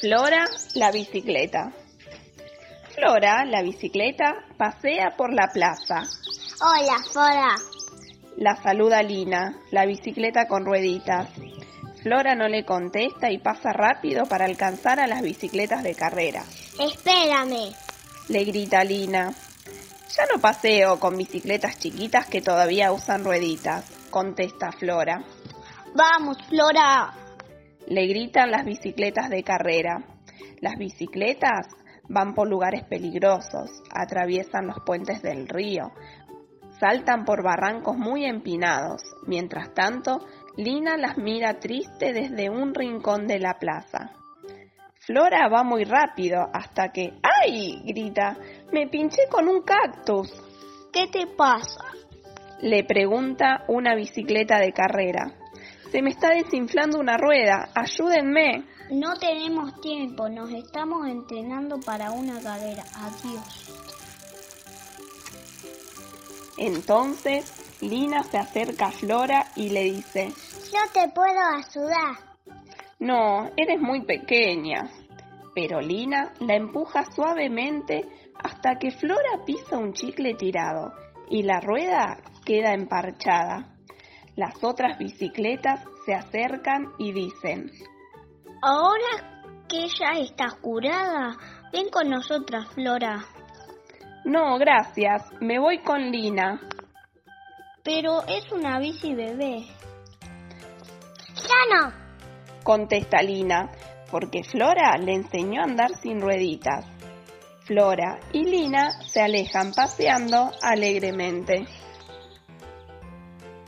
Flora, la bicicleta. Flora, la bicicleta, pasea por la plaza. Hola, Flora. La saluda Lina, la bicicleta con rueditas. Flora no le contesta y pasa rápido para alcanzar a las bicicletas de carrera. Espérame. Le grita Lina. Ya no paseo con bicicletas chiquitas que todavía usan rueditas, contesta Flora. Vamos, Flora. Le gritan las bicicletas de carrera. Las bicicletas van por lugares peligrosos, atraviesan los puentes del río, saltan por barrancos muy empinados. Mientras tanto, Lina las mira triste desde un rincón de la plaza. Flora va muy rápido hasta que ¡ay! grita, me pinché con un cactus. ¿Qué te pasa? Le pregunta una bicicleta de carrera. Se me está desinflando una rueda, ayúdenme. No tenemos tiempo, nos estamos entrenando para una carrera. Adiós. Entonces, Lina se acerca a Flora y le dice, Yo te puedo ayudar. No, eres muy pequeña. Pero Lina la empuja suavemente hasta que Flora pisa un chicle tirado y la rueda queda emparchada. Las otras bicicletas se acercan y dicen, Ahora que ella está curada, ven con nosotras, Flora. No, gracias, me voy con Lina. Pero es una bici bebé. Ya no. Contesta Lina, porque Flora le enseñó a andar sin rueditas. Flora y Lina se alejan paseando alegremente.